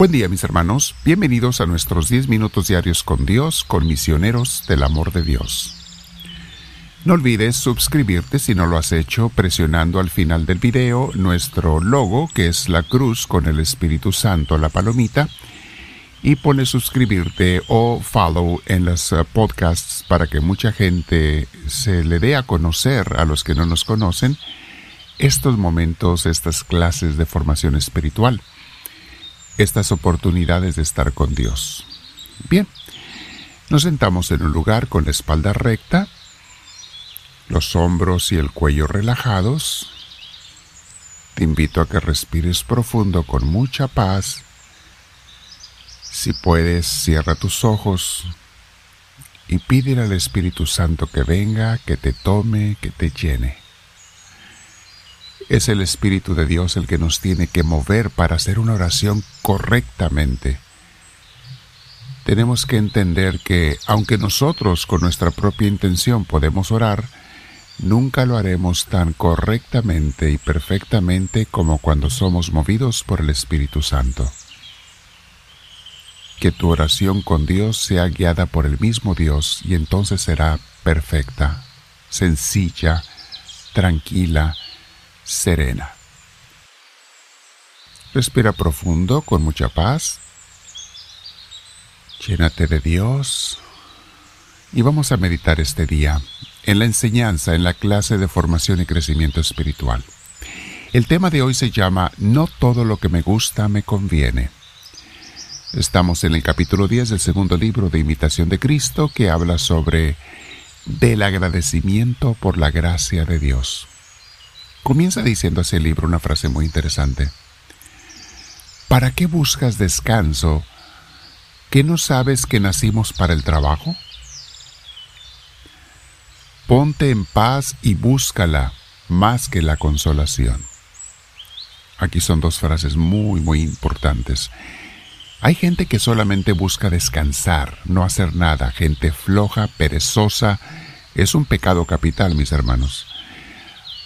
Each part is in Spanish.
Buen día mis hermanos, bienvenidos a nuestros 10 minutos diarios con Dios, con misioneros del amor de Dios. No olvides suscribirte si no lo has hecho presionando al final del video nuestro logo que es la cruz con el Espíritu Santo, la palomita, y pone suscribirte o follow en los eh, podcasts para que mucha gente se le dé a conocer a los que no nos conocen estos momentos, estas clases de formación espiritual estas oportunidades de estar con Dios. Bien, nos sentamos en un lugar con la espalda recta, los hombros y el cuello relajados. Te invito a que respires profundo con mucha paz. Si puedes, cierra tus ojos y pídele al Espíritu Santo que venga, que te tome, que te llene. Es el Espíritu de Dios el que nos tiene que mover para hacer una oración correctamente. Tenemos que entender que, aunque nosotros con nuestra propia intención podemos orar, nunca lo haremos tan correctamente y perfectamente como cuando somos movidos por el Espíritu Santo. Que tu oración con Dios sea guiada por el mismo Dios y entonces será perfecta, sencilla, tranquila, serena. Respira profundo con mucha paz. Llénate de Dios. Y vamos a meditar este día en la enseñanza, en la clase de formación y crecimiento espiritual. El tema de hoy se llama No todo lo que me gusta me conviene. Estamos en el capítulo 10 del segundo libro de Imitación de Cristo que habla sobre del agradecimiento por la gracia de Dios. Comienza diciendo ese libro una frase muy interesante. ¿Para qué buscas descanso? ¿Que no sabes que nacimos para el trabajo? Ponte en paz y búscala más que la consolación. Aquí son dos frases muy, muy importantes. Hay gente que solamente busca descansar, no hacer nada, gente floja, perezosa. Es un pecado capital, mis hermanos.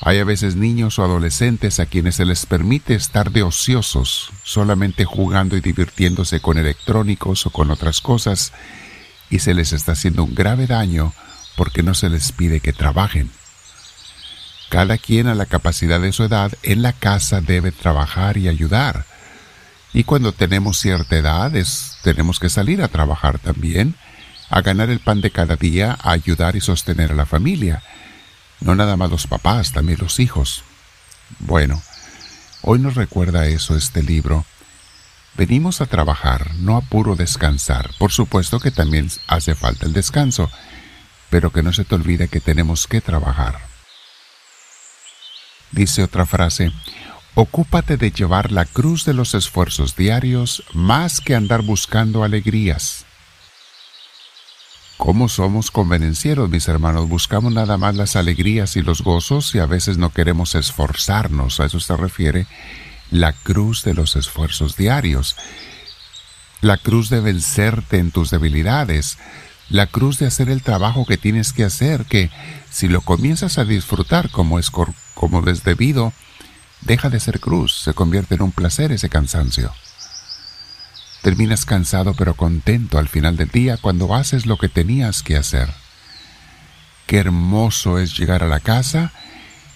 Hay a veces niños o adolescentes a quienes se les permite estar de ociosos, solamente jugando y divirtiéndose con electrónicos o con otras cosas, y se les está haciendo un grave daño porque no se les pide que trabajen. Cada quien a la capacidad de su edad en la casa debe trabajar y ayudar. Y cuando tenemos cierta edad tenemos que salir a trabajar también, a ganar el pan de cada día, a ayudar y sostener a la familia no nada más los papás, también los hijos. Bueno, hoy nos recuerda eso este libro. Venimos a trabajar, no a puro descansar. Por supuesto que también hace falta el descanso, pero que no se te olvide que tenemos que trabajar. Dice otra frase, ocúpate de llevar la cruz de los esfuerzos diarios más que andar buscando alegrías. ¿Cómo somos convenencieros, mis hermanos? Buscamos nada más las alegrías y los gozos y a veces no queremos esforzarnos. A eso se refiere la cruz de los esfuerzos diarios. La cruz de vencerte en tus debilidades. La cruz de hacer el trabajo que tienes que hacer, que si lo comienzas a disfrutar como es, como es debido, deja de ser cruz, se convierte en un placer ese cansancio. Terminas cansado pero contento al final del día cuando haces lo que tenías que hacer. Qué hermoso es llegar a la casa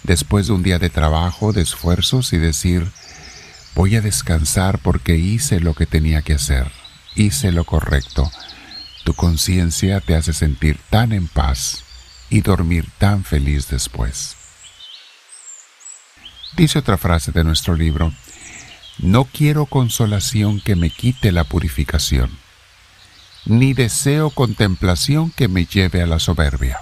después de un día de trabajo, de esfuerzos y decir, voy a descansar porque hice lo que tenía que hacer, hice lo correcto. Tu conciencia te hace sentir tan en paz y dormir tan feliz después. Dice otra frase de nuestro libro, no quiero consolación que me quite la purificación, ni deseo contemplación que me lleve a la soberbia.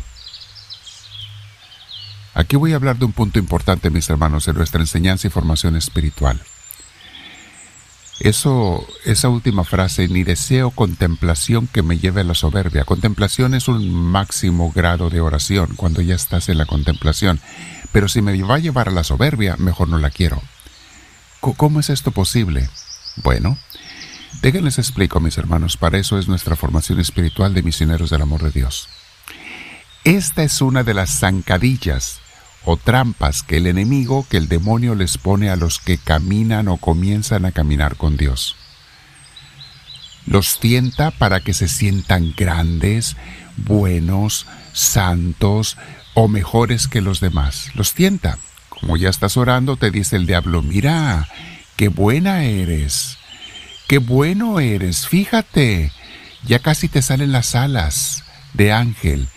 Aquí voy a hablar de un punto importante, mis hermanos, en nuestra enseñanza y formación espiritual. Eso, esa última frase, ni deseo contemplación que me lleve a la soberbia. Contemplación es un máximo grado de oración cuando ya estás en la contemplación. Pero si me va a llevar a la soberbia, mejor no la quiero. ¿Cómo es esto posible? Bueno, déjenles explico, mis hermanos, para eso es nuestra formación espiritual de misioneros del amor de Dios. Esta es una de las zancadillas o trampas que el enemigo, que el demonio les pone a los que caminan o comienzan a caminar con Dios. Los tienta para que se sientan grandes, buenos, santos o mejores que los demás. Los tienta. Como ya estás orando, te dice el diablo, mira, qué buena eres, qué bueno eres, fíjate, ya casi te salen las alas de ángel.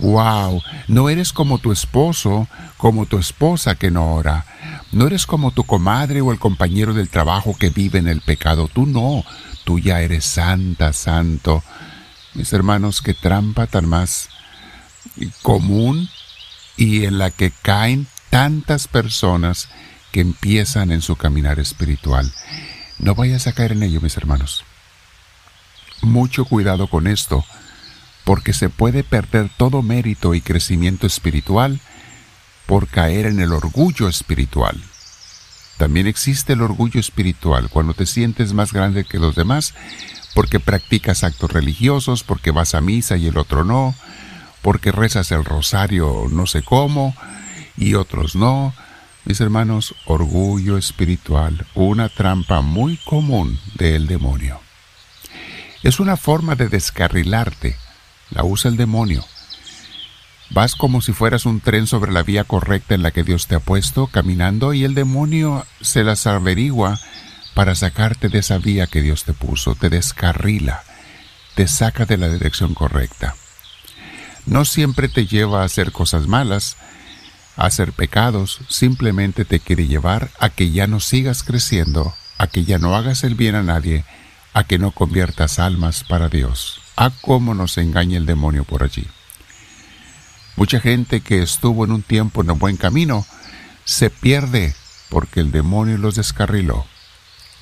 Wow, no eres como tu esposo, como tu esposa que no ora. No eres como tu comadre o el compañero del trabajo que vive en el pecado. Tú no, tú ya eres santa, santo. Mis hermanos, qué trampa tan más común y en la que caen tantas personas que empiezan en su caminar espiritual. No vayas a caer en ello, mis hermanos. Mucho cuidado con esto, porque se puede perder todo mérito y crecimiento espiritual por caer en el orgullo espiritual. También existe el orgullo espiritual cuando te sientes más grande que los demás porque practicas actos religiosos, porque vas a misa y el otro no, porque rezas el rosario no sé cómo y otros no. Mis hermanos, orgullo espiritual, una trampa muy común del demonio. Es una forma de descarrilarte, la usa el demonio. Vas como si fueras un tren sobre la vía correcta en la que Dios te ha puesto, caminando, y el demonio se las averigua para sacarte de esa vía que Dios te puso, te descarrila, te saca de la dirección correcta. No siempre te lleva a hacer cosas malas, hacer pecados, simplemente te quiere llevar a que ya no sigas creciendo, a que ya no hagas el bien a nadie, a que no conviertas almas para Dios. A cómo nos engaña el demonio por allí. Mucha gente que estuvo en un tiempo en el buen camino se pierde porque el demonio los descarriló.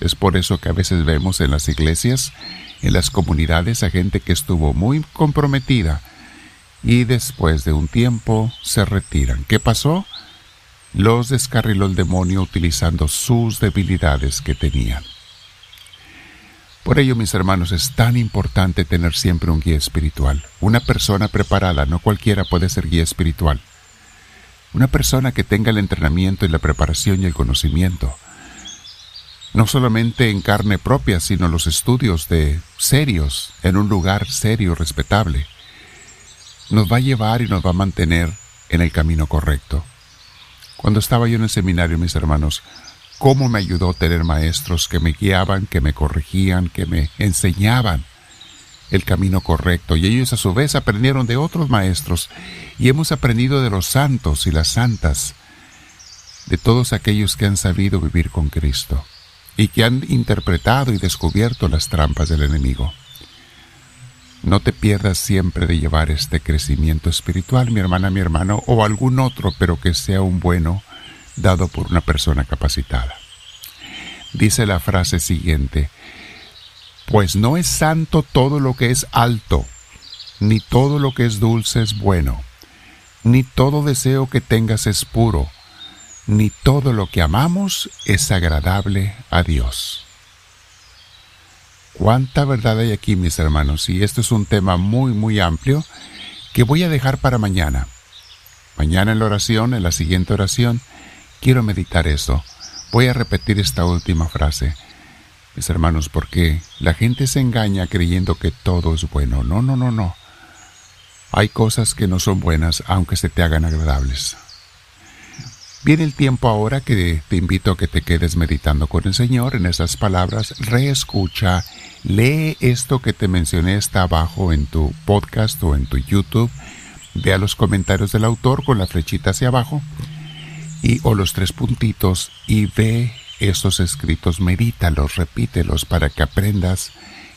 Es por eso que a veces vemos en las iglesias, en las comunidades, a gente que estuvo muy comprometida y después de un tiempo se retiran. ¿Qué pasó? Los descarriló el demonio utilizando sus debilidades que tenían. Por ello, mis hermanos, es tan importante tener siempre un guía espiritual. Una persona preparada, no cualquiera puede ser guía espiritual. Una persona que tenga el entrenamiento y la preparación y el conocimiento. No solamente en carne propia, sino los estudios de serios, en un lugar serio, respetable. Nos va a llevar y nos va a mantener en el camino correcto. Cuando estaba yo en el seminario, mis hermanos, cómo me ayudó tener maestros que me guiaban, que me corregían, que me enseñaban el camino correcto. Y ellos a su vez aprendieron de otros maestros y hemos aprendido de los santos y las santas, de todos aquellos que han sabido vivir con Cristo y que han interpretado y descubierto las trampas del enemigo. No te pierdas siempre de llevar este crecimiento espiritual, mi hermana, mi hermano, o algún otro, pero que sea un bueno, dado por una persona capacitada. Dice la frase siguiente, pues no es santo todo lo que es alto, ni todo lo que es dulce es bueno, ni todo deseo que tengas es puro, ni todo lo que amamos es agradable a Dios. Cuánta verdad hay aquí, mis hermanos, y esto es un tema muy, muy amplio que voy a dejar para mañana. Mañana en la oración, en la siguiente oración, Quiero meditar eso. Voy a repetir esta última frase, mis hermanos, porque la gente se engaña creyendo que todo es bueno. No, no, no, no. Hay cosas que no son buenas aunque se te hagan agradables. Viene el tiempo ahora que te invito a que te quedes meditando con el Señor en esas palabras. Reescucha, lee esto que te mencioné, está abajo en tu podcast o en tu YouTube. Vea los comentarios del autor con la flechita hacia abajo y o los tres puntitos y ve esos escritos, medítalos, repítelos para que aprendas,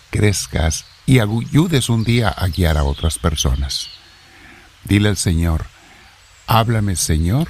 crezcas y ayudes un día a guiar a otras personas. Dile al Señor, háblame Señor,